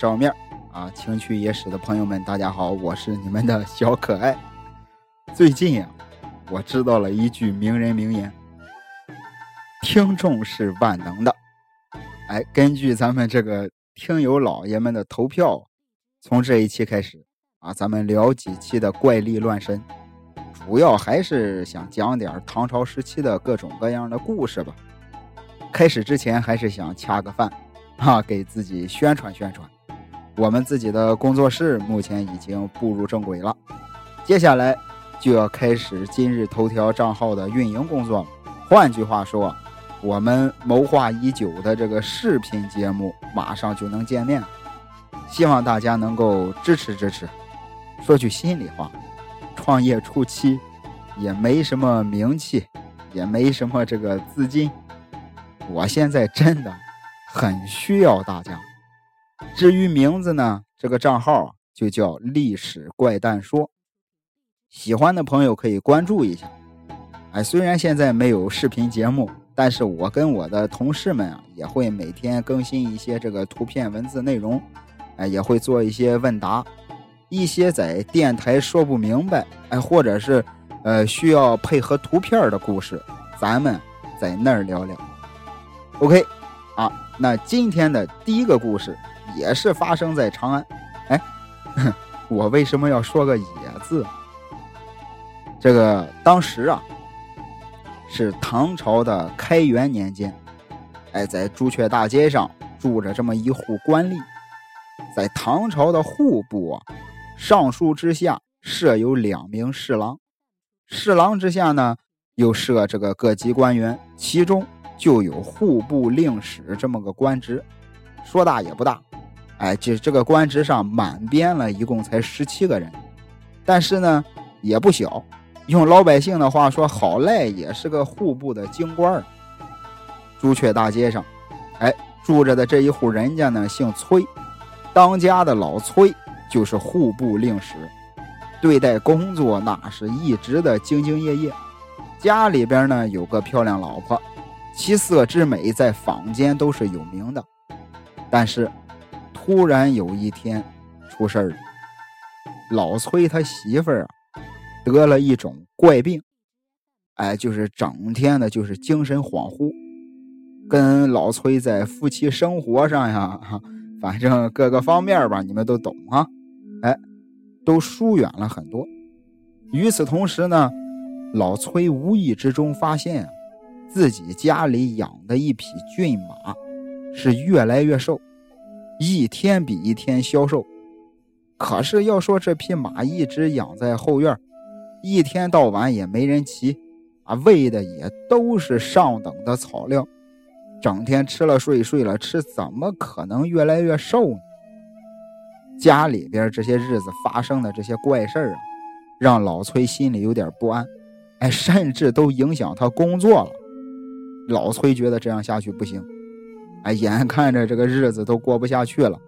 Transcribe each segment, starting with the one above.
照面啊！情趣野史的朋友们，大家好，我是你们的小可爱。最近呀，我知道了一句名人名言：听众是万能的。哎，根据咱们这个听友老爷们的投票，从这一期开始啊，咱们聊几期的怪力乱神，主要还是想讲点唐朝时期的各种各样的故事吧。开始之前，还是想恰个饭，啊，给自己宣传宣传。我们自己的工作室目前已经步入正轨了，接下来就要开始今日头条账号的运营工作了。换句话说，我们谋划已久的这个视频节目马上就能见面，希望大家能够支持支持。说句心里话，创业初期也没什么名气，也没什么这个资金。我现在真的很需要大家。至于名字呢，这个账号就叫“历史怪诞说”，喜欢的朋友可以关注一下。哎，虽然现在没有视频节目，但是我跟我的同事们啊，也会每天更新一些这个图片文字内容，哎，也会做一些问答，一些在电台说不明白，哎，或者是呃需要配合图片的故事，咱们在那儿聊聊。OK，啊，那今天的第一个故事也是发生在长安。哎，我为什么要说个“野”字？这个当时啊，是唐朝的开元年间，哎，在朱雀大街上住着这么一户官吏。在唐朝的户部啊，尚书之下设有两名侍郎，侍郎之下呢，又设这个各级官员，其中。就有户部令史这么个官职，说大也不大，哎，就这个官职上满编了一共才十七个人，但是呢也不小，用老百姓的话说，好赖也是个户部的京官朱雀大街上，哎，住着的这一户人家呢姓崔，当家的老崔就是户部令史，对待工作那是一直的兢兢业业，家里边呢有个漂亮老婆。其色之美在坊间都是有名的，但是突然有一天出事儿了。老崔他媳妇儿啊得了一种怪病，哎，就是整天的就是精神恍惚，跟老崔在夫妻生活上呀，反正各个方面吧，你们都懂啊，哎，都疏远了很多。与此同时呢，老崔无意之中发现。自己家里养的一匹骏马，是越来越瘦，一天比一天消瘦。可是要说这匹马一直养在后院，一天到晚也没人骑，啊，喂的也都是上等的草料，整天吃了睡，睡了吃，怎么可能越来越瘦呢？家里边这些日子发生的这些怪事儿啊，让老崔心里有点不安，哎，甚至都影响他工作了。老崔觉得这样下去不行，哎，眼看着这个日子都过不下去了，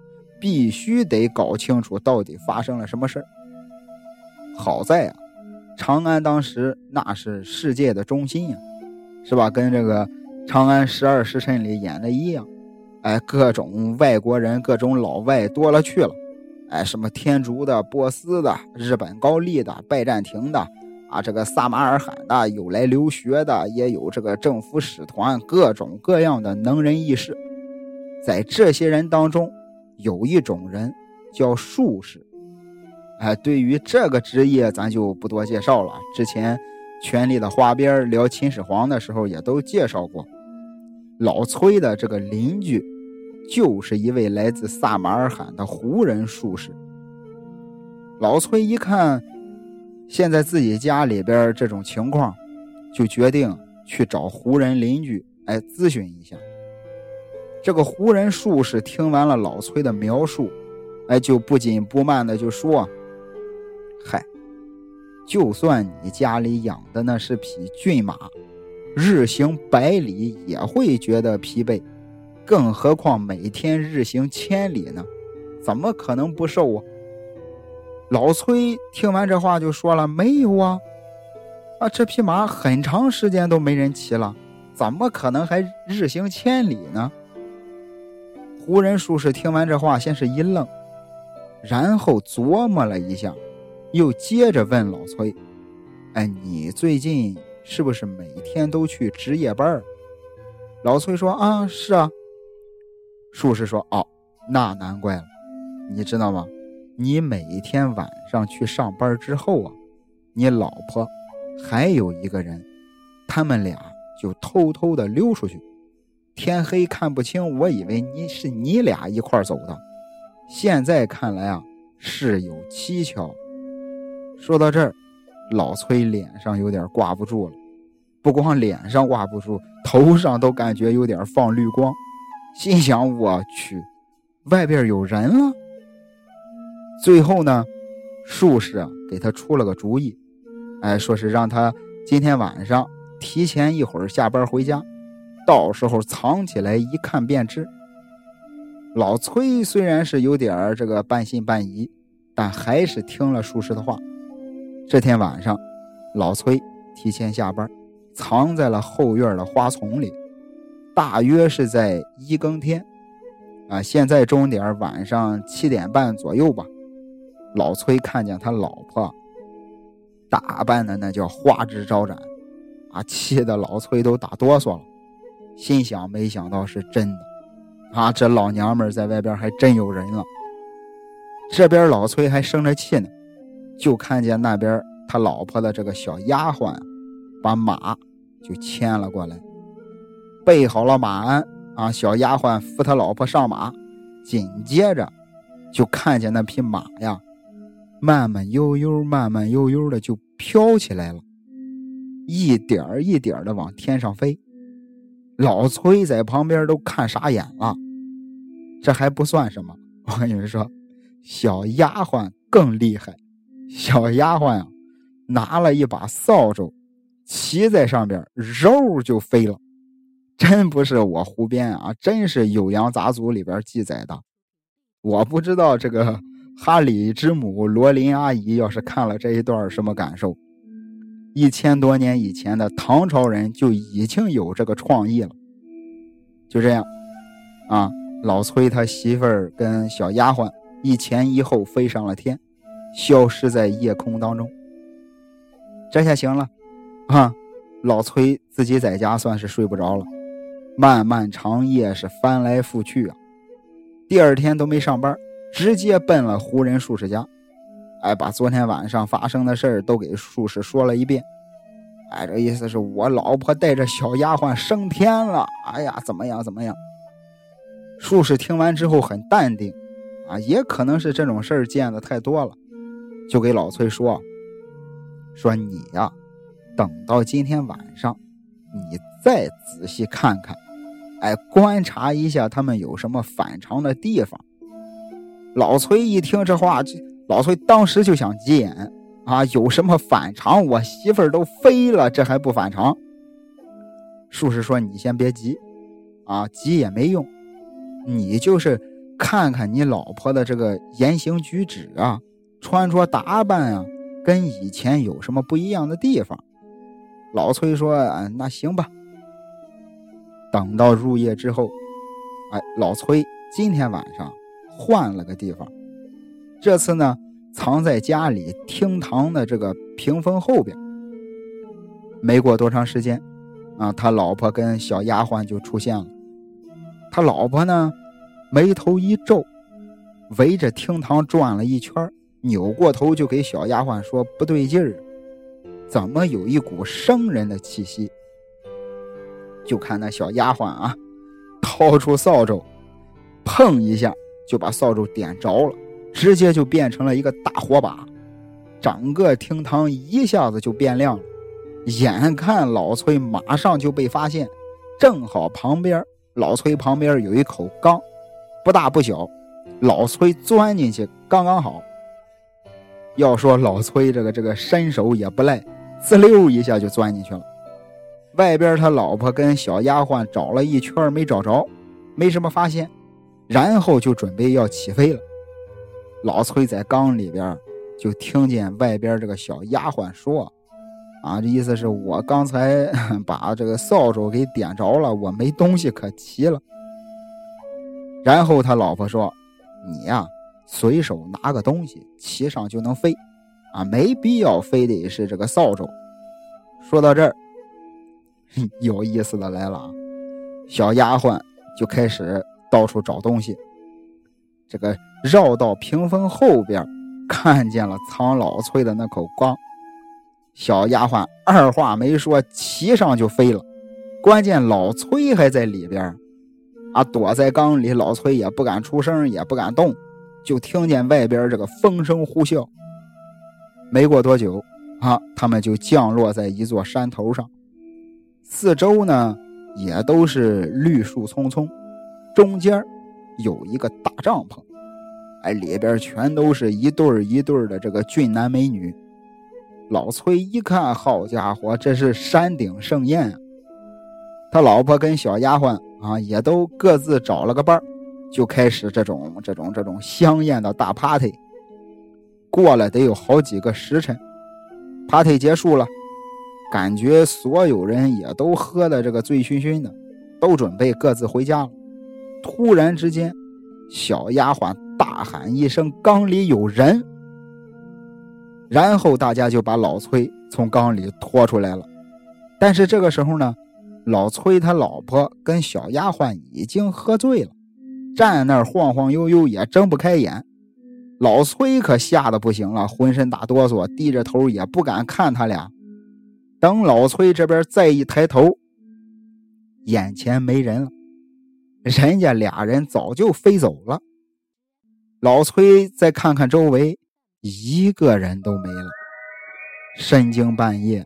必须得搞清楚到底发生了什么事儿。好在啊，长安当时那是世界的中心呀，是吧？跟这个《长安十二时辰》里演的一样，哎，各种外国人、各种老外多了去了，哎，什么天竺的、波斯的、日本高丽的、拜占庭的。啊，这个撒马尔罕的有来留学的，也有这个政府使团，各种各样的能人异士。在这些人当中，有一种人叫术士。哎，对于这个职业，咱就不多介绍了。之前《权力的花边》聊秦始皇的时候，也都介绍过。老崔的这个邻居，就是一位来自撒马尔罕的胡人术士。老崔一看。现在自己家里边这种情况，就决定去找胡人邻居哎咨询一下。这个胡人术士听完了老崔的描述，哎，就不紧不慢的就说：“嗨，就算你家里养的那是匹骏马，日行百里也会觉得疲惫，更何况每天日行千里呢？怎么可能不瘦啊？”老崔听完这话就说了：“没有啊，啊，这匹马很长时间都没人骑了，怎么可能还日行千里呢？”胡人术士听完这话，先是一愣，然后琢磨了一下，又接着问老崔：“哎，你最近是不是每天都去值夜班？”老崔说：“啊，是啊。”术士说：“哦，那难怪了。你知道吗？你每天晚上去上班之后啊，你老婆还有一个人，他们俩就偷偷的溜出去。”天黑看不清，我以为你是你俩一块走的，现在看来啊，事有蹊跷。说到这儿，老崔脸上有点挂不住了，不光脸上挂不住，头上都感觉有点放绿光，心想：我去，外边有人了。最后呢，术士啊给他出了个主意，哎，说是让他今天晚上提前一会儿下班回家。到时候藏起来一看便知。老崔虽然是有点这个半信半疑，但还是听了术士的话。这天晚上，老崔提前下班，藏在了后院的花丛里。大约是在一更天，啊，现在钟点晚上七点半左右吧。老崔看见他老婆打扮的那叫花枝招展，啊，气得老崔都打哆嗦了。心想：没想到是真的，啊！这老娘们在外边还真有人了。这边老崔还生着气呢，就看见那边他老婆的这个小丫鬟，把马就牵了过来，备好了马鞍啊！小丫鬟扶他老婆上马，紧接着就看见那匹马呀，慢慢悠悠、慢慢悠悠的就飘起来了，一点一点的往天上飞。老崔在旁边都看傻眼了，这还不算什么。我跟你们说，小丫鬟更厉害。小丫鬟啊，拿了一把扫帚，骑在上边，肉就飞了。真不是我胡编啊，真是《酉阳杂族里边记载的。我不知道这个哈里之母罗琳阿姨要是看了这一段什么感受。一千多年以前的唐朝人就已经有这个创意了。就这样，啊，老崔他媳妇儿跟小丫鬟一前一后飞上了天，消失在夜空当中。这下行了，啊，老崔自己在家算是睡不着了，漫漫长夜是翻来覆去啊。第二天都没上班，直接奔了胡人术士家。哎，把昨天晚上发生的事儿都给术士说了一遍。哎，这意思是我老婆带着小丫鬟升天了。哎呀，怎么样？怎么样？术士听完之后很淡定，啊，也可能是这种事儿见的太多了，就给老崔说：“说你呀，等到今天晚上，你再仔细看看，哎，观察一下他们有什么反常的地方。”老崔一听这话就。老崔当时就想急眼啊！有什么反常？我媳妇儿都飞了，这还不反常？术士说：“你先别急，啊，急也没用。你就是看看你老婆的这个言行举止啊，穿着打扮啊，跟以前有什么不一样的地方？”老崔说：“那行吧。”等到入夜之后，哎，老崔今天晚上换了个地方。这次呢，藏在家里厅堂的这个屏风后边。没过多长时间，啊，他老婆跟小丫鬟就出现了。他老婆呢，眉头一皱，围着厅堂转了一圈，扭过头就给小丫鬟说：“不对劲儿，怎么有一股生人的气息？”就看那小丫鬟啊，掏出扫帚，碰一下就把扫帚点着了。直接就变成了一个大火把，整个厅堂一下子就变亮了。眼看老崔马上就被发现，正好旁边老崔旁边有一口缸，不大不小，老崔钻进去刚刚好。要说老崔这个这个身手也不赖，滋溜一下就钻进去了。外边他老婆跟小丫鬟找了一圈没找着，没什么发现，然后就准备要起飞了。老崔在缸里边，就听见外边这个小丫鬟说：“啊，这意思是我刚才 把这个扫帚给点着了，我没东西可骑了。”然后他老婆说：“你呀，随手拿个东西，骑上就能飞，啊，没必要非得是这个扫帚。”说到这儿，有意思的来了啊！小丫鬟就开始到处找东西，这个绕到屏风后边，看见了藏老崔的那口缸。小丫鬟二话没说，骑上就飞了。关键老崔还在里边，啊，躲在缸里，老崔也不敢出声，也不敢动，就听见外边这个风声呼啸。没过多久，啊，他们就降落在一座山头上，四周呢也都是绿树葱葱，中间有一个大帐篷，哎，里边全都是一对一对的这个俊男美女。老崔一看，好家伙，这是山顶盛宴啊！他老婆跟小丫鬟啊，也都各自找了个伴就开始这种这种这种香艳的大 party。过了得有好几个时辰，party 结束了，感觉所有人也都喝的这个醉醺醺的，都准备各自回家了。突然之间，小丫鬟大喊一声：“缸里有人！”然后大家就把老崔从缸里拖出来了，但是这个时候呢，老崔他老婆跟小丫鬟已经喝醉了，站那儿晃晃悠悠也睁不开眼。老崔可吓得不行了，浑身打哆嗦，低着头也不敢看他俩。等老崔这边再一抬头，眼前没人了，人家俩人早就飞走了。老崔再看看周围。一个人都没了，深更半夜，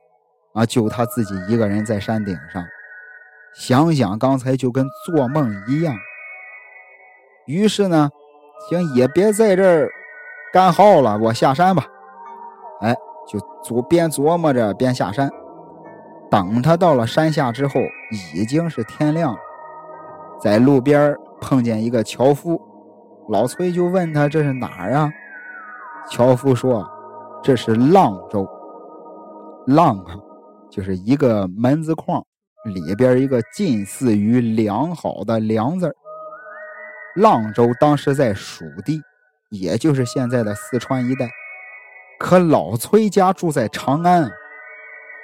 啊，就他自己一个人在山顶上，想想刚才就跟做梦一样。于是呢，行也别在这儿干耗了，我下山吧。哎，就琢边琢磨着边下山。等他到了山下之后，已经是天亮了，在路边碰见一个樵夫，老崔就问他这是哪儿啊？樵夫说：“这是阆州，阆啊，就是一个门字框里边一个近似于良好的良字阆州当时在蜀地，也就是现在的四川一带。可老崔家住在长安，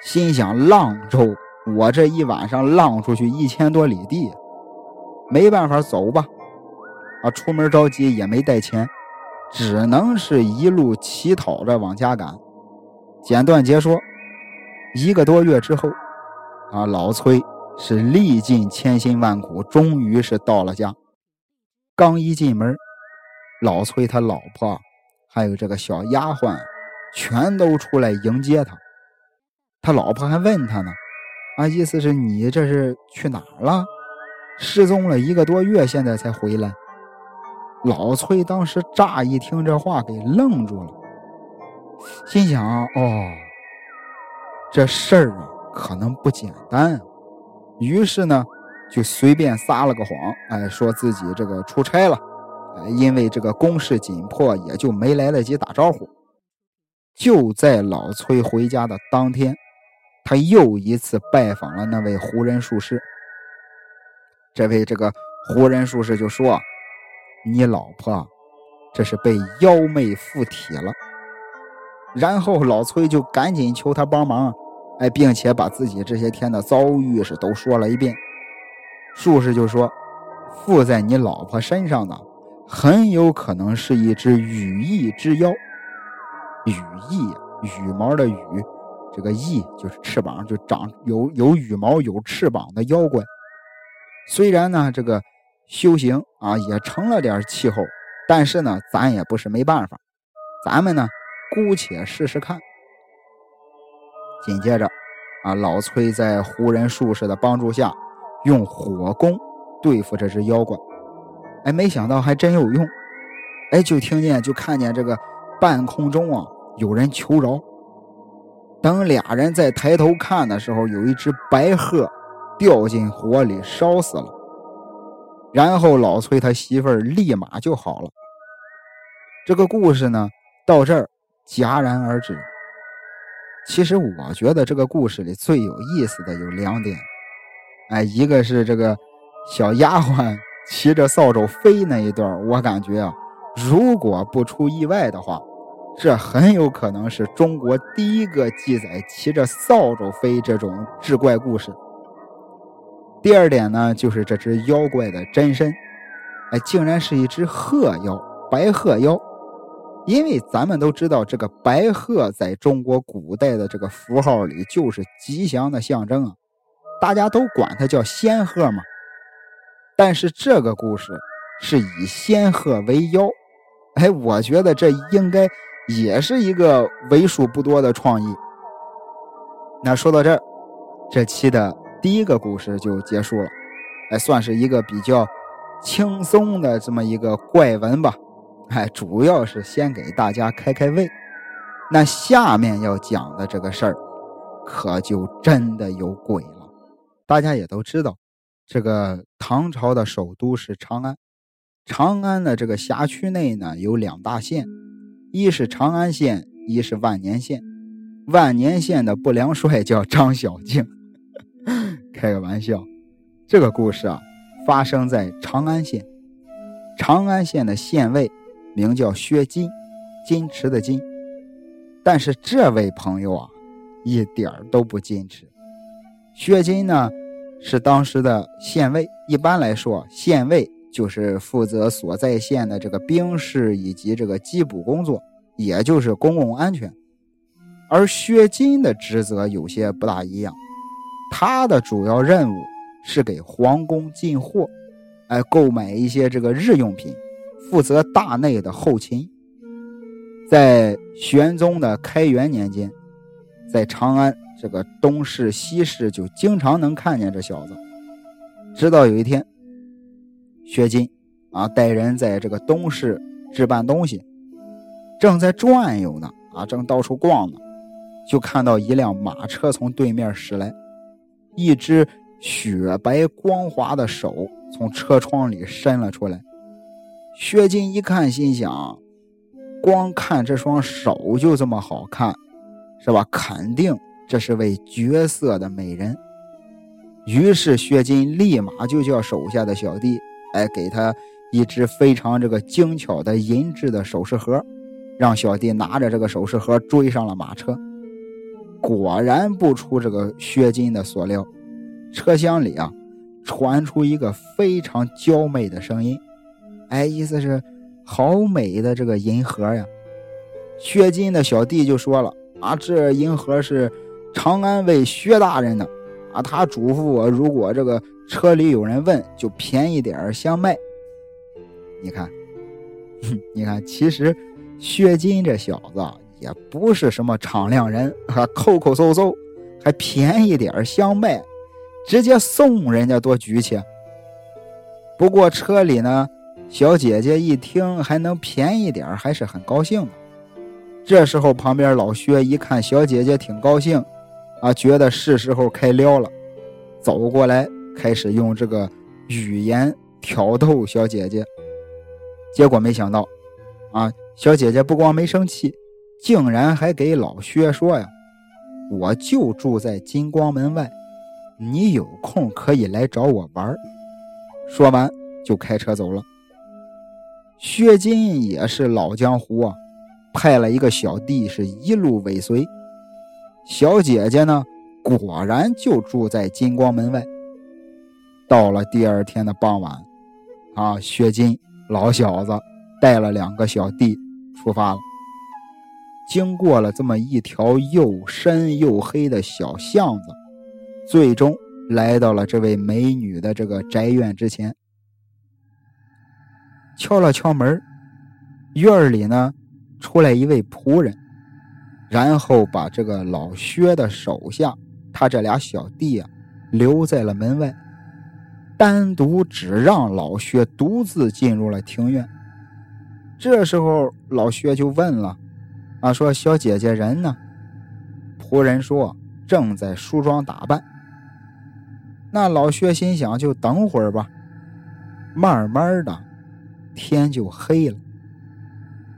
心想阆州，我这一晚上浪出去一千多里地，没办法走吧？啊，出门着急也没带钱。”只能是一路乞讨着往家赶。简短截说，一个多月之后，啊，老崔是历尽千辛万苦，终于是到了家。刚一进门，老崔他老婆还有这个小丫鬟，全都出来迎接他。他老婆还问他呢，啊，意思是你这是去哪儿了？失踪了一个多月，现在才回来。老崔当时乍一听这话，给愣住了，心想：“哦，这事儿啊，可能不简单。”于是呢，就随便撒了个谎，哎，说自己这个出差了，哎，因为这个公事紧迫，也就没来得及打招呼。就在老崔回家的当天，他又一次拜访了那位胡人术士。这位这个胡人术士就说。你老婆这是被妖魅附体了，然后老崔就赶紧求他帮忙，哎，并且把自己这些天的遭遇是都说了一遍。术士就说，附在你老婆身上的很有可能是一只羽翼之妖。羽翼，羽毛的羽，这个翼就是翅膀，就长有有羽毛、有翅膀的妖怪。虽然呢，这个。修行啊，也成了点气候，但是呢，咱也不是没办法，咱们呢，姑且试试看。紧接着，啊，老崔在胡人术士的帮助下，用火攻对付这只妖怪，哎，没想到还真有用，哎，就听见就看见这个半空中啊，有人求饶。等俩人再抬头看的时候，有一只白鹤掉进火里烧死了。然后老崔他媳妇儿立马就好了。这个故事呢，到这儿戛然而止。其实我觉得这个故事里最有意思的有两点，哎，一个是这个小丫鬟骑着扫帚飞那一段，我感觉啊，如果不出意外的话，这很有可能是中国第一个记载骑着扫帚飞这种志怪故事。第二点呢，就是这只妖怪的真身，哎，竟然是一只鹤妖，白鹤妖。因为咱们都知道，这个白鹤在中国古代的这个符号里就是吉祥的象征啊，大家都管它叫仙鹤嘛。但是这个故事是以仙鹤为妖，哎，我觉得这应该也是一个为数不多的创意。那说到这儿，这期的第一个故事就结束了，哎，算是一个比较轻松的这么一个怪闻吧。哎，主要是先给大家开开胃。那下面要讲的这个事儿，可就真的有鬼了。大家也都知道，这个唐朝的首都是长安。长安的这个辖区内呢，有两大县，一是长安县，一是万年县。万年县的不良帅叫张小敬。开个玩笑，这个故事啊，发生在长安县。长安县的县尉。名叫薛金，矜持的矜。但是这位朋友啊，一点都不矜持。薛金呢，是当时的县尉。一般来说，县尉就是负责所在县的这个兵士以及这个缉捕工作，也就是公共安全。而薛金的职责有些不大一样，他的主要任务是给皇宫进货，哎，购买一些这个日用品。负责大内的后勤，在玄宗的开元年间，在长安这个东市、西市就经常能看见这小子。直到有一天，薛金啊带人在这个东市置办东西，正在转悠呢，啊正到处逛呢，就看到一辆马车从对面驶来，一只雪白光滑的手从车窗里伸了出来。薛金一看，心想：光看这双手就这么好看，是吧？肯定这是位绝色的美人。于是薛金立马就叫手下的小弟，哎，给他一只非常这个精巧的银质的首饰盒，让小弟拿着这个首饰盒追上了马车。果然不出这个薛金的所料，车厢里啊，传出一个非常娇媚的声音。哎，意思是好美的这个银盒呀！薛金的小弟就说了：“啊，这银盒是长安卫薛大人的啊，他嘱咐我，如果这个车里有人问，就便宜点儿相卖。”你看，你看，其实薛金这小子也不是什么敞亮人，还抠抠搜搜，还便宜点相卖，直接送人家多局气。不过车里呢。小姐姐一听还能便宜点还是很高兴的。这时候，旁边老薛一看小姐姐挺高兴，啊，觉得是时候开撩了，走过来开始用这个语言挑逗小姐姐。结果没想到，啊，小姐姐不光没生气，竟然还给老薛说呀：“我就住在金光门外，你有空可以来找我玩。”说完就开车走了。薛金也是老江湖啊，派了一个小弟是一路尾随。小姐姐呢，果然就住在金光门外。到了第二天的傍晚，啊，薛金老小子带了两个小弟出发了。经过了这么一条又深又黑的小巷子，最终来到了这位美女的这个宅院之前。敲了敲门，院里呢出来一位仆人，然后把这个老薛的手下，他这俩小弟啊留在了门外，单独只让老薛独自进入了庭院。这时候老薛就问了：“啊，说小姐姐人呢？”仆人说：“正在梳妆打扮。”那老薛心想：“就等会儿吧，慢慢的。”天就黑了，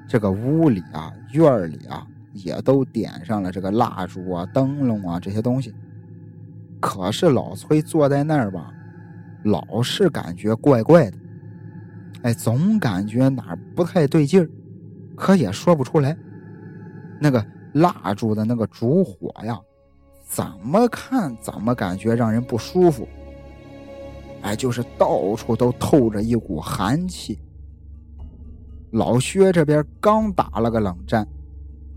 这个屋里啊、院里啊，也都点上了这个蜡烛啊、灯笼啊这些东西。可是老崔坐在那儿吧，老是感觉怪怪的，哎，总感觉哪儿不太对劲儿，可也说不出来。那个蜡烛的那个烛火呀，怎么看怎么感觉让人不舒服。哎，就是到处都透着一股寒气。老薛这边刚打了个冷战，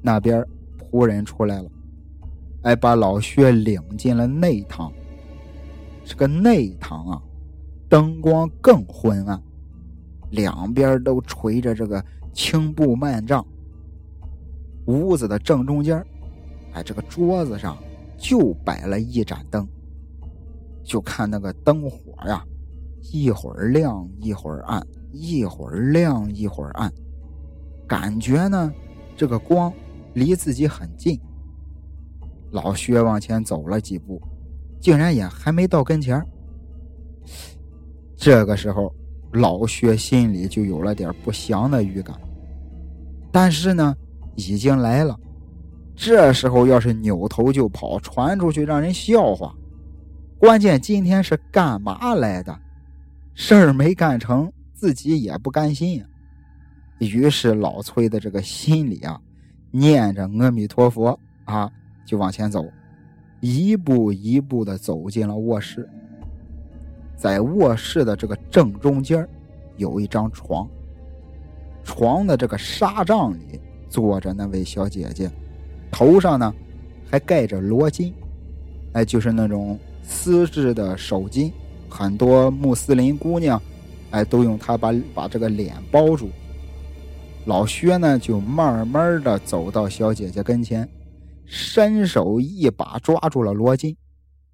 那边仆人出来了，哎，把老薛领进了内堂。这个内堂啊，灯光更昏暗，两边都垂着这个青布幔帐。屋子的正中间，哎，这个桌子上就摆了一盏灯。就看那个灯火呀，一会儿亮一会儿暗，一会儿亮一会儿暗，感觉呢，这个光离自己很近。老薛往前走了几步，竟然也还没到跟前这个时候，老薛心里就有了点不祥的预感。但是呢，已经来了，这时候要是扭头就跑，传出去让人笑话。关键今天是干嘛来的？事儿没干成，自己也不甘心呀。于是老崔的这个心里啊，念着阿弥陀佛啊，就往前走，一步一步的走进了卧室。在卧室的这个正中间有一张床，床的这个纱帐里坐着那位小姐姐，头上呢还盖着罗巾，哎，就是那种。丝质的手巾，很多穆斯林姑娘，哎，都用它把把这个脸包住。老薛呢，就慢慢的走到小姐姐跟前，伸手一把抓住了罗巾，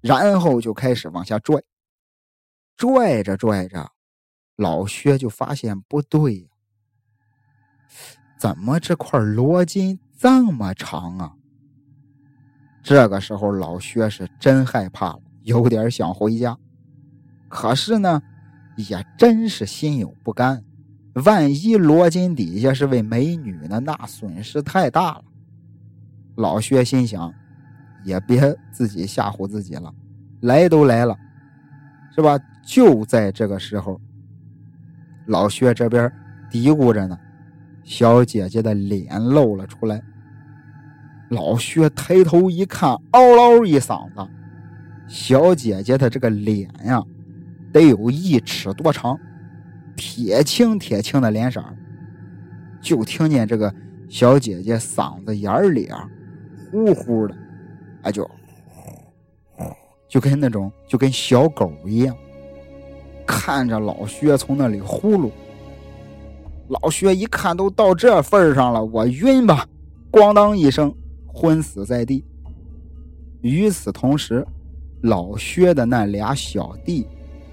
然后就开始往下拽。拽着拽着，老薛就发现不对呀，怎么这块罗巾这么长啊？这个时候，老薛是真害怕了。有点想回家，可是呢，也真是心有不甘。万一罗巾底下是位美女呢？那损失太大了。老薛心想，也别自己吓唬自己了。来都来了，是吧？就在这个时候，老薛这边嘀咕着呢，小姐姐的脸露了出来。老薛抬头一看，嗷嗷一嗓子。小姐姐的这个脸呀，得有一尺多长，铁青铁青的脸色就听见这个小姐姐嗓子眼里啊，呼呼的，啊就，就跟那种就跟小狗一样，看着老薛从那里呼噜。老薛一看都到这份上了，我晕吧，咣当一声昏死在地。与此同时。老薛的那俩小弟，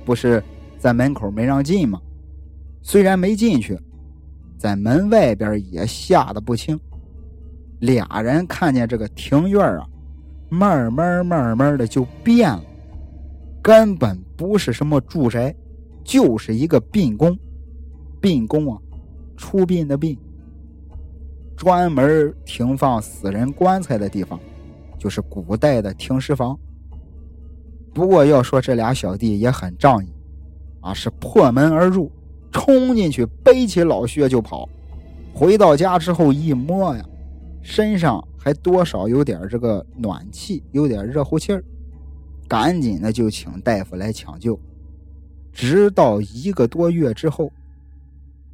不是在门口没让进吗？虽然没进去，在门外边也吓得不轻。俩人看见这个庭院啊，慢慢慢慢的就变了，根本不是什么住宅，就是一个殡宫。殡宫啊，出殡的殡，专门停放死人棺材的地方，就是古代的停尸房。不过要说这俩小弟也很仗义，啊，是破门而入，冲进去背起老薛就跑。回到家之后一摸呀，身上还多少有点这个暖气，有点热乎气儿，赶紧的就请大夫来抢救。直到一个多月之后，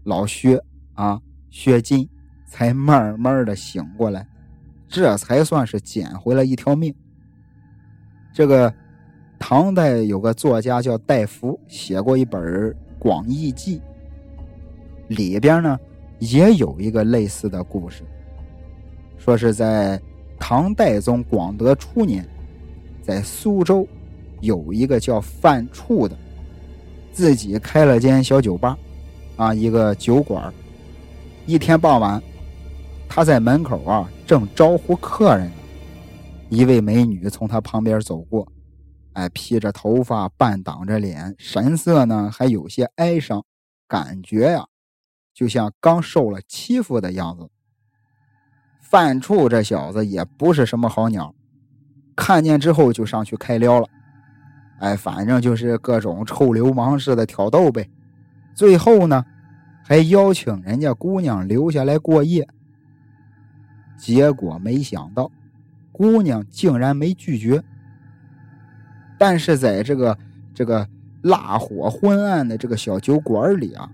老薛啊，薛金才慢慢的醒过来，这才算是捡回了一条命。这个。唐代有个作家叫戴福，写过一本《广义记》，里边呢也有一个类似的故事，说是在唐代宗广德初年，在苏州有一个叫范处的，自己开了间小酒吧，啊，一个酒馆。一天傍晚，他在门口啊正招呼客人呢，一位美女从他旁边走过。哎，披着头发，半挡着脸，神色呢还有些哀伤，感觉呀，就像刚受了欺负的样子。范处这小子也不是什么好鸟，看见之后就上去开撩了。哎，反正就是各种臭流氓似的挑逗呗。最后呢，还邀请人家姑娘留下来过夜。结果没想到，姑娘竟然没拒绝。但是在这个这个蜡火昏暗的这个小酒馆里啊，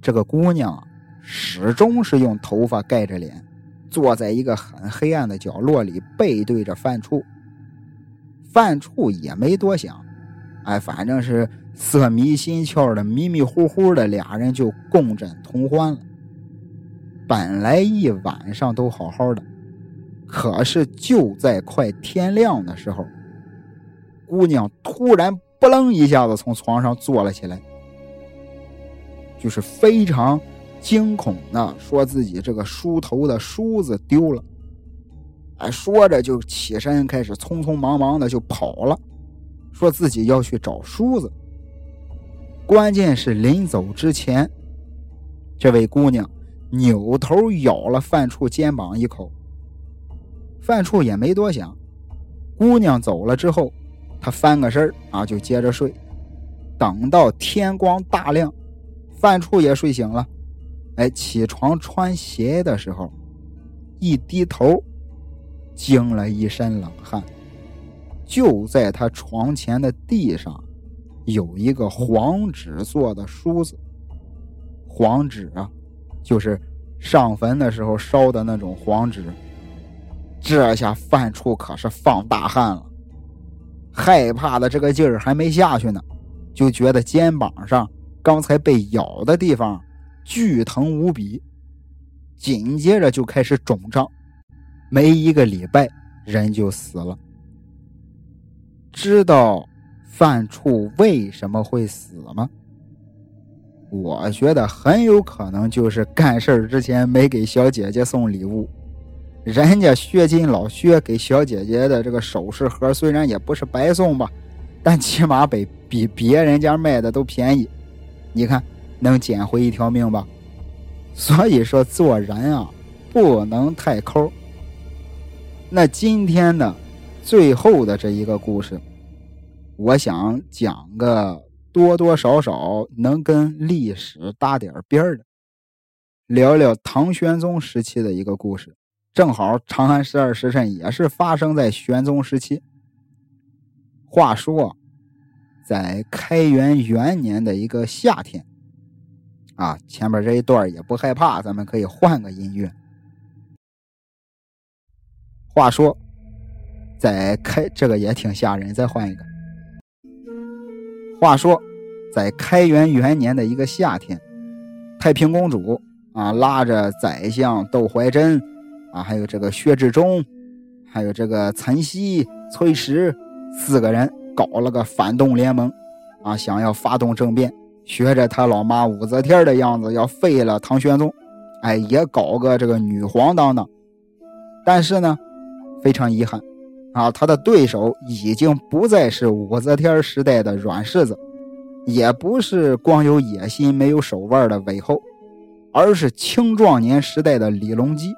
这个姑娘始终是用头发盖着脸，坐在一个很黑暗的角落里，背对着范处。范处也没多想，哎，反正是色迷心窍的，迷迷糊糊的，俩人就共枕同欢了。本来一晚上都好好的，可是就在快天亮的时候，姑娘突然“不楞”一下子从床上坐了起来，就是非常惊恐的说自己这个梳头的梳子丢了。哎，说着就起身开始匆匆忙忙的就跑了，说自己要去找梳子。关键是临走之前，这位姑娘。扭头咬了范处肩膀一口，范处也没多想。姑娘走了之后，他翻个身啊，就接着睡。等到天光大亮，范处也睡醒了。哎，起床穿鞋的时候，一低头，惊了一身冷汗。就在他床前的地上，有一个黄纸做的梳子。黄纸啊！就是上坟的时候烧的那种黄纸，这下范处可是放大汗了，害怕的这个劲儿还没下去呢，就觉得肩膀上刚才被咬的地方剧疼无比，紧接着就开始肿胀，没一个礼拜人就死了。知道范处为什么会死吗？我觉得很有可能就是干事之前没给小姐姐送礼物，人家薛金老薛给小姐姐的这个首饰盒虽然也不是白送吧，但起码比比别人家卖的都便宜，你看能捡回一条命吧？所以说做人啊不能太抠。那今天呢，最后的这一个故事，我想讲个。多多少少能跟历史搭点边儿的，聊聊唐玄宗时期的一个故事。正好长安十二时辰也是发生在玄宗时期。话说，在开元元年的一个夏天，啊，前面这一段也不害怕，咱们可以换个音乐。话说，在开这个也挺吓人，再换一个。话说，在开元元年的一个夏天，太平公主啊拉着宰相窦怀珍啊，还有这个薛志忠，还有这个岑熙、崔实四个人搞了个反动联盟啊，想要发动政变，学着他老妈武则天的样子要废了唐玄宗，哎，也搞个这个女皇当当。但是呢，非常遗憾。啊，他的对手已经不再是武则天时代的软柿子，也不是光有野心没有手腕的韦后，而是青壮年时代的李隆基。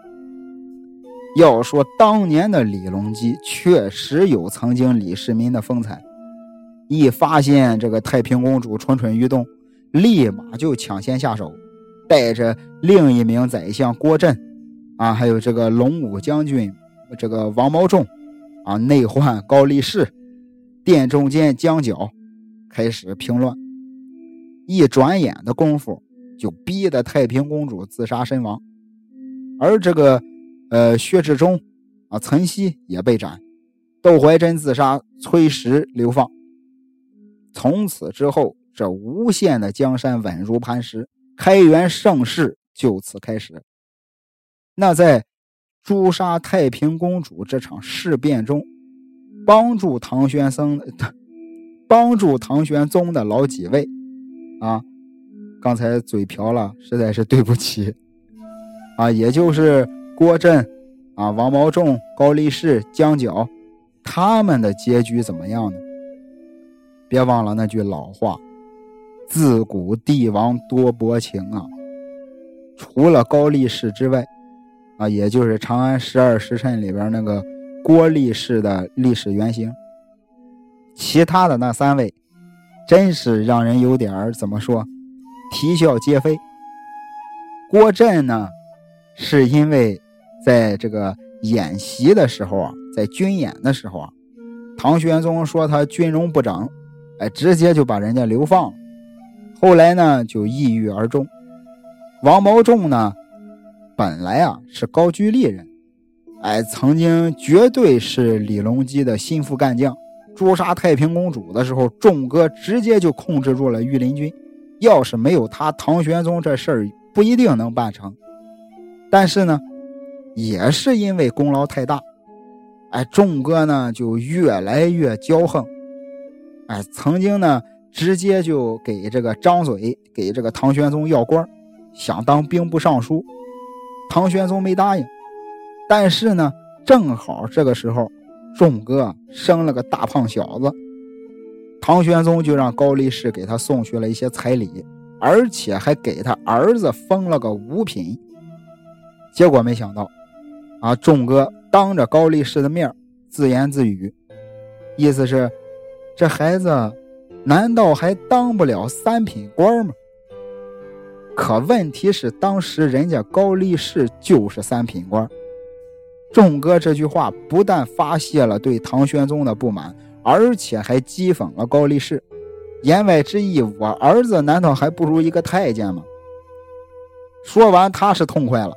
要说当年的李隆基确实有曾经李世民的风采，一发现这个太平公主蠢蠢欲动，立马就抢先下手，带着另一名宰相郭震，啊，还有这个龙武将军这个王毛仲。啊！内患高力士，殿中间将角，开始平乱。一转眼的功夫，就逼得太平公主自杀身亡。而这个，呃，薛志忠，啊，岑熙也被斩，窦怀真自杀，崔实流放。从此之后，这无限的江山稳如磐石，开元盛世就此开始。那在。诛杀太平公主这场事变中，帮助唐玄宗的，帮助唐玄宗的老几位，啊，刚才嘴瓢了，实在是对不起，啊，也就是郭震，啊，王毛仲、高力士、江角，他们的结局怎么样呢？别忘了那句老话：“自古帝王多薄情啊。”除了高力士之外。啊，也就是《长安十二时辰》里边那个郭力士的历史原型。其他的那三位，真是让人有点怎么说，啼笑皆非郭震呢，是因为在这个演习的时候啊，在军演的时候啊，唐玄宗说他军容不整，哎，直接就把人家流放了。后来呢，就抑郁而终。王毛仲呢，本来啊是高居丽人，哎，曾经绝对是李隆基的心腹干将。诛杀太平公主的时候，仲哥直接就控制住了御林军。要是没有他，唐玄宗这事儿不一定能办成。但是呢，也是因为功劳太大，哎，仲哥呢就越来越骄横，哎，曾经呢直接就给这个张嘴给这个唐玄宗要官，想当兵部尚书，唐玄宗没答应。但是呢，正好这个时候。仲哥生了个大胖小子，唐玄宗就让高力士给他送去了一些彩礼，而且还给他儿子封了个五品。结果没想到，啊，仲哥当着高力士的面自言自语，意思是这孩子难道还当不了三品官吗？可问题是，当时人家高力士就是三品官。仲哥这句话不但发泄了对唐玄宗的不满，而且还讥讽了高力士。言外之意，我儿子难道还不如一个太监吗？说完，他是痛快了，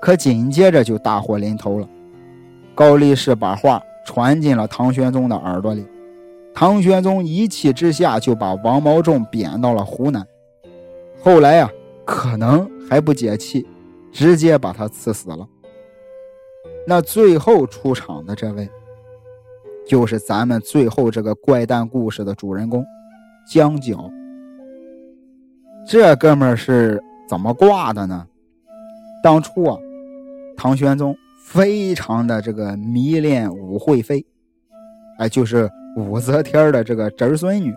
可紧接着就大祸临头了。高力士把话传进了唐玄宗的耳朵里，唐玄宗一气之下就把王毛仲贬到了湖南。后来呀，可能还不解气，直接把他赐死了。那最后出场的这位，就是咱们最后这个怪诞故事的主人公江角。这哥们儿是怎么挂的呢？当初啊，唐玄宗非常的这个迷恋武惠妃，哎，就是武则天的这个侄孙女。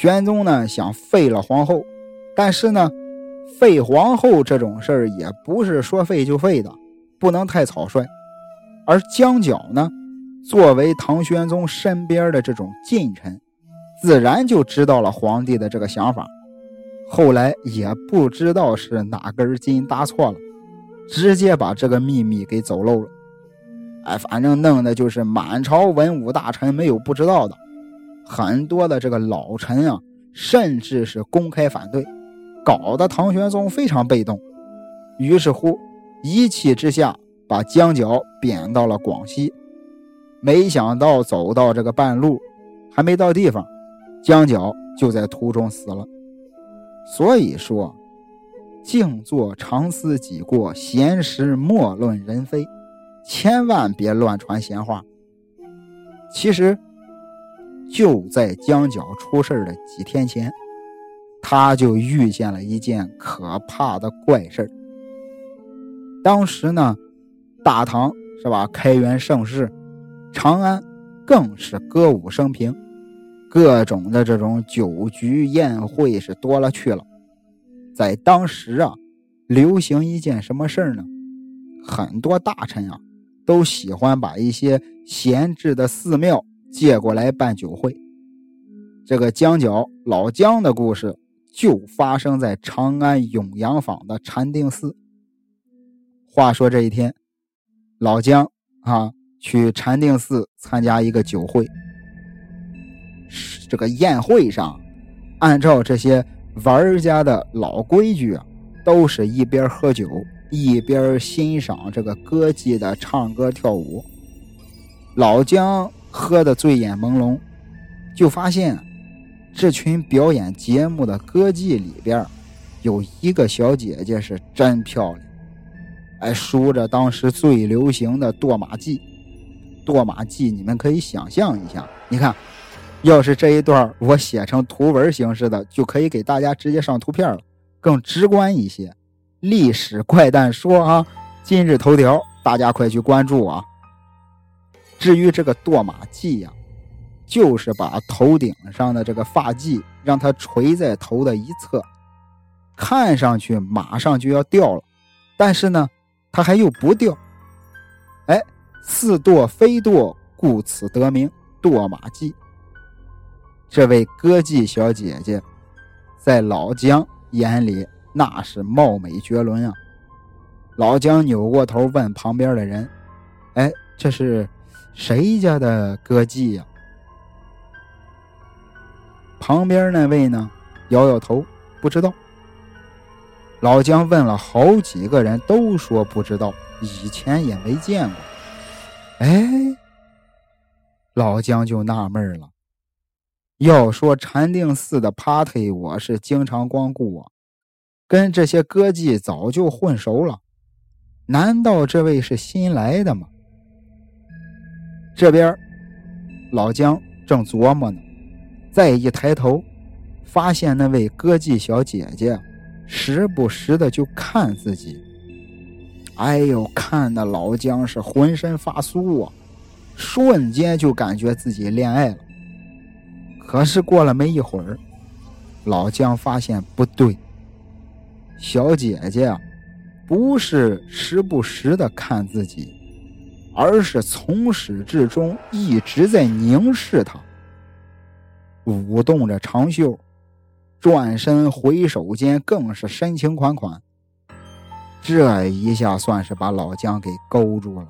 玄宗呢想废了皇后，但是呢，废皇后这种事儿也不是说废就废的。不能太草率，而江角呢，作为唐玄宗身边的这种近臣，自然就知道了皇帝的这个想法。后来也不知道是哪根筋搭错了，直接把这个秘密给走漏了。哎，反正弄的就是满朝文武大臣没有不知道的，很多的这个老臣啊，甚至是公开反对，搞得唐玄宗非常被动。于是乎。一气之下，把江角贬到了广西。没想到走到这个半路，还没到地方，江角就在途中死了。所以说，静坐常思己过，闲时莫论人非，千万别乱传闲话。其实，就在江角出事的几天前，他就遇见了一件可怕的怪事。当时呢，大唐是吧？开元盛世，长安更是歌舞升平，各种的这种酒局宴会是多了去了。在当时啊，流行一件什么事儿呢？很多大臣啊，都喜欢把一些闲置的寺庙借过来办酒会。这个江角老姜的故事就发生在长安永阳坊的禅定寺。话说这一天，老姜啊去禅定寺参加一个酒会。这个宴会上，按照这些玩家的老规矩啊，都是一边喝酒一边欣赏这个歌妓的唱歌跳舞。老姜喝得醉眼朦胧，就发现这群表演节目的歌妓里边，有一个小姐姐是真漂亮。还梳着当时最流行的堕马髻，堕马髻，你们可以想象一下。你看，要是这一段我写成图文形式的，就可以给大家直接上图片了，更直观一些。历史怪诞说啊，今日头条，大家快去关注啊。至于这个堕马髻呀，就是把头顶上的这个发髻让它垂在头的一侧，看上去马上就要掉了，但是呢。它还又不掉，哎，似堕非堕，故此得名堕马髻。这位歌妓小姐姐，在老姜眼里那是貌美绝伦啊！老姜扭过头问旁边的人：“哎，这是谁家的歌妓呀？”旁边那位呢，摇摇头，不知道。老姜问了好几个人，都说不知道，以前也没见过。哎，老姜就纳闷了。要说禅定寺的 party，我是经常光顾啊，跟这些歌妓早就混熟了。难道这位是新来的吗？这边老姜正琢磨呢，再一抬头，发现那位歌妓小姐姐时不时的就看自己。哎呦，看的老姜是浑身发酥啊，瞬间就感觉自己恋爱了。可是过了没一会儿，老姜发现不对。小姐姐，不是时不时的看自己，而是从始至终一直在凝视他，舞动着长袖，转身回首间更是深情款款。这一下算是把老姜给勾住了。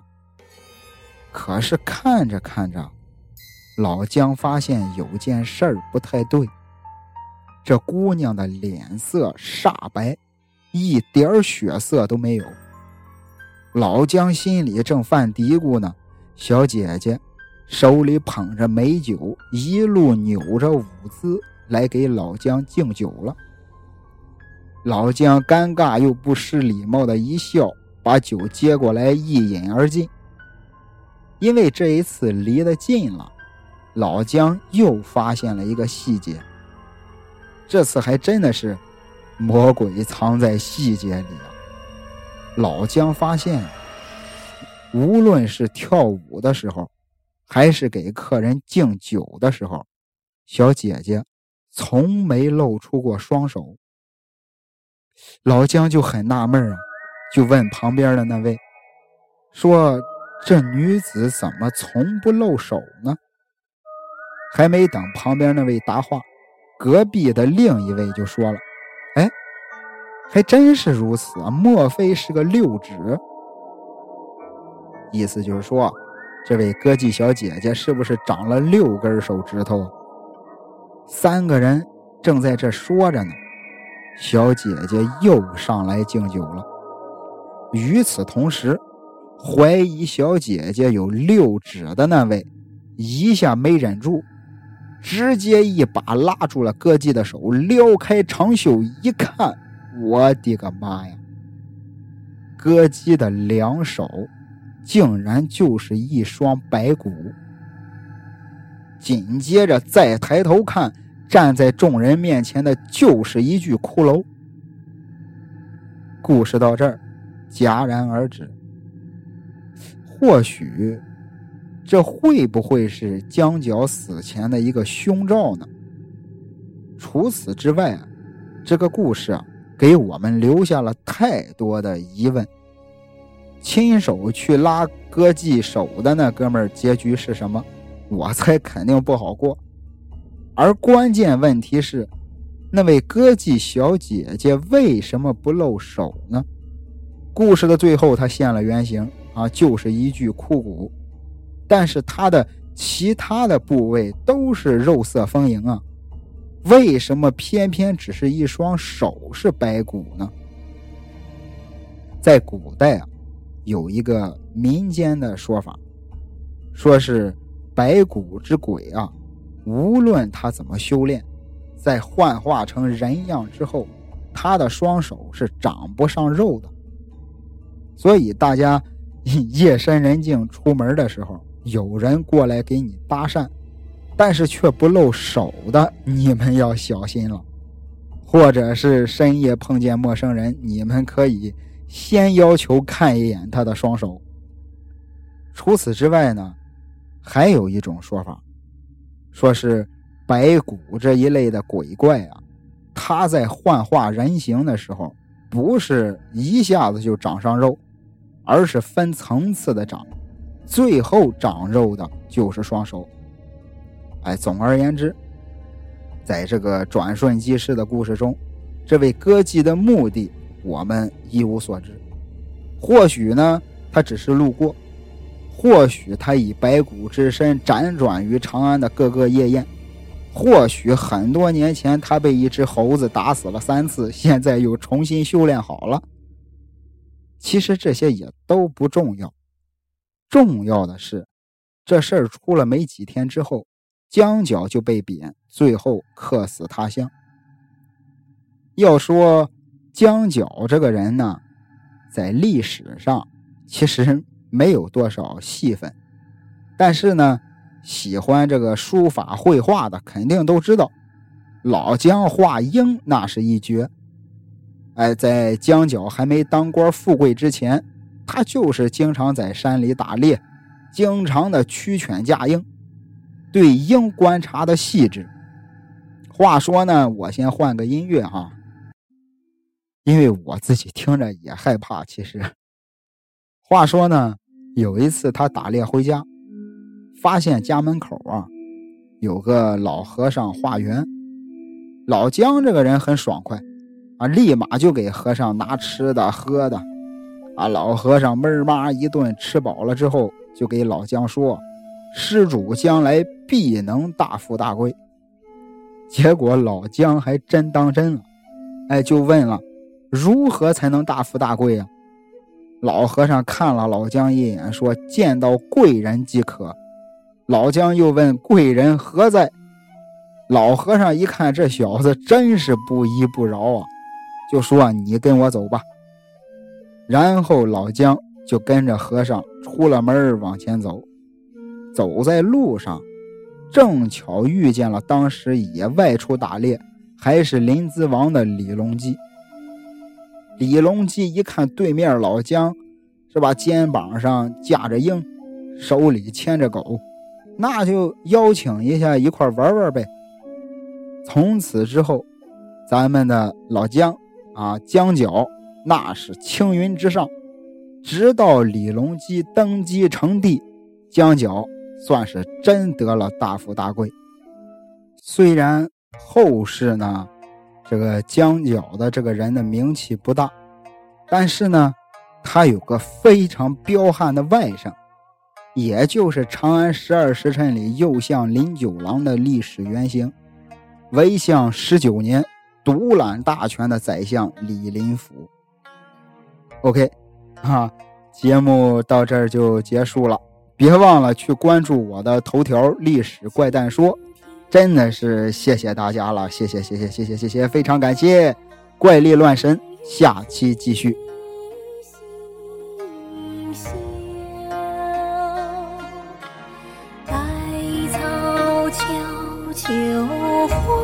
可是看着看着。老姜发现有件事儿不太对，这姑娘的脸色煞白，一点血色都没有。老姜心里正犯嘀咕呢，小姐姐手里捧着美酒，一路扭着舞姿来给老姜敬酒了。老姜尴尬又不失礼貌的一笑，把酒接过来一饮而尽。因为这一次离得近了。老姜又发现了一个细节，这次还真的是魔鬼藏在细节里啊！老姜发现，无论是跳舞的时候，还是给客人敬酒的时候，小姐姐从没露出过双手。老姜就很纳闷啊，就问旁边的那位说：“这女子怎么从不露手呢？”还没等旁边那位答话，隔壁的另一位就说了：“哎，还真是如此啊！莫非是个六指？意思就是说，这位歌妓小姐姐是不是长了六根手指头？”三个人正在这说着呢，小姐姐又上来敬酒了。与此同时，怀疑小姐姐有六指的那位一下没忍住。直接一把拉住了歌妓的手，撩开长袖一看，我的个妈呀！歌姬的两手竟然就是一双白骨。紧接着再抬头看，站在众人面前的就是一具骷髅。故事到这儿戛然而止。或许。这会不会是江角死前的一个凶兆呢？除此之外啊，这个故事啊，给我们留下了太多的疑问。亲手去拉歌妓手的那哥们儿，结局是什么？我猜肯定不好过。而关键问题是，那位歌妓小姐姐为什么不露手呢？故事的最后，她现了原形啊，就是一具枯骨。但是他的其他的部位都是肉色丰盈啊，为什么偏偏只是一双手是白骨呢？在古代啊，有一个民间的说法，说是白骨之鬼啊，无论他怎么修炼，在幻化成人样之后，他的双手是长不上肉的。所以大家夜深人静出门的时候。有人过来给你搭讪，但是却不露手的，你们要小心了。或者是深夜碰见陌生人，你们可以先要求看一眼他的双手。除此之外呢，还有一种说法，说是白骨这一类的鬼怪啊，他在幻化人形的时候，不是一下子就长上肉，而是分层次的长。最后长肉的就是双手。哎，总而言之，在这个转瞬即逝的故事中，这位歌姬的目的我们一无所知。或许呢，他只是路过；或许他以白骨之身辗转于长安的各个夜宴；或许很多年前他被一只猴子打死了三次，现在又重新修炼好了。其实这些也都不重要，重要的是，这事儿出了没几天之后，江角就被贬，最后客死他乡。要说江角这个人呢。在历史上，其实没有多少戏份，但是呢，喜欢这个书法绘画的肯定都知道，老姜画鹰那是一绝。哎，在江角还没当官富贵之前，他就是经常在山里打猎，经常的驱犬驾鹰，对鹰观察的细致。话说呢，我先换个音乐哈。因为我自己听着也害怕。其实，话说呢，有一次他打猎回家，发现家门口啊有个老和尚化缘。老姜这个人很爽快啊，立马就给和尚拿吃的喝的。啊，老和尚闷妈一顿吃饱了之后，就给老姜说：“施主将来必能大富大贵。”结果老姜还真当真了，哎，就问了。如何才能大富大贵呀？老和尚看了老姜一眼，说：“见到贵人即可。”老姜又问：“贵人何在？”老和尚一看这小子真是不依不饶啊，就说：“你跟我走吧。”然后老姜就跟着和尚出了门往前走。走在路上，正巧遇见了当时也外出打猎，还是临淄王的李隆基。李隆基一看对面老姜，是吧？肩膀上架着鹰，手里牵着狗，那就邀请一下一块玩玩呗。从此之后，咱们的老姜啊，姜角那是青云直上，直到李隆基登基成帝，姜角算是真得了大富大贵。虽然后世呢。这个江角的这个人的名气不大，但是呢，他有个非常彪悍的外甥，也就是长安十二时辰里右相林九郎的历史原型，为相十九年独揽大权的宰相李林甫。OK，啊，节目到这儿就结束了，别忘了去关注我的头条“历史怪诞说”。真的是谢谢大家了，谢谢谢谢谢谢谢谢，非常感谢，怪力乱神，下期继续。秋花。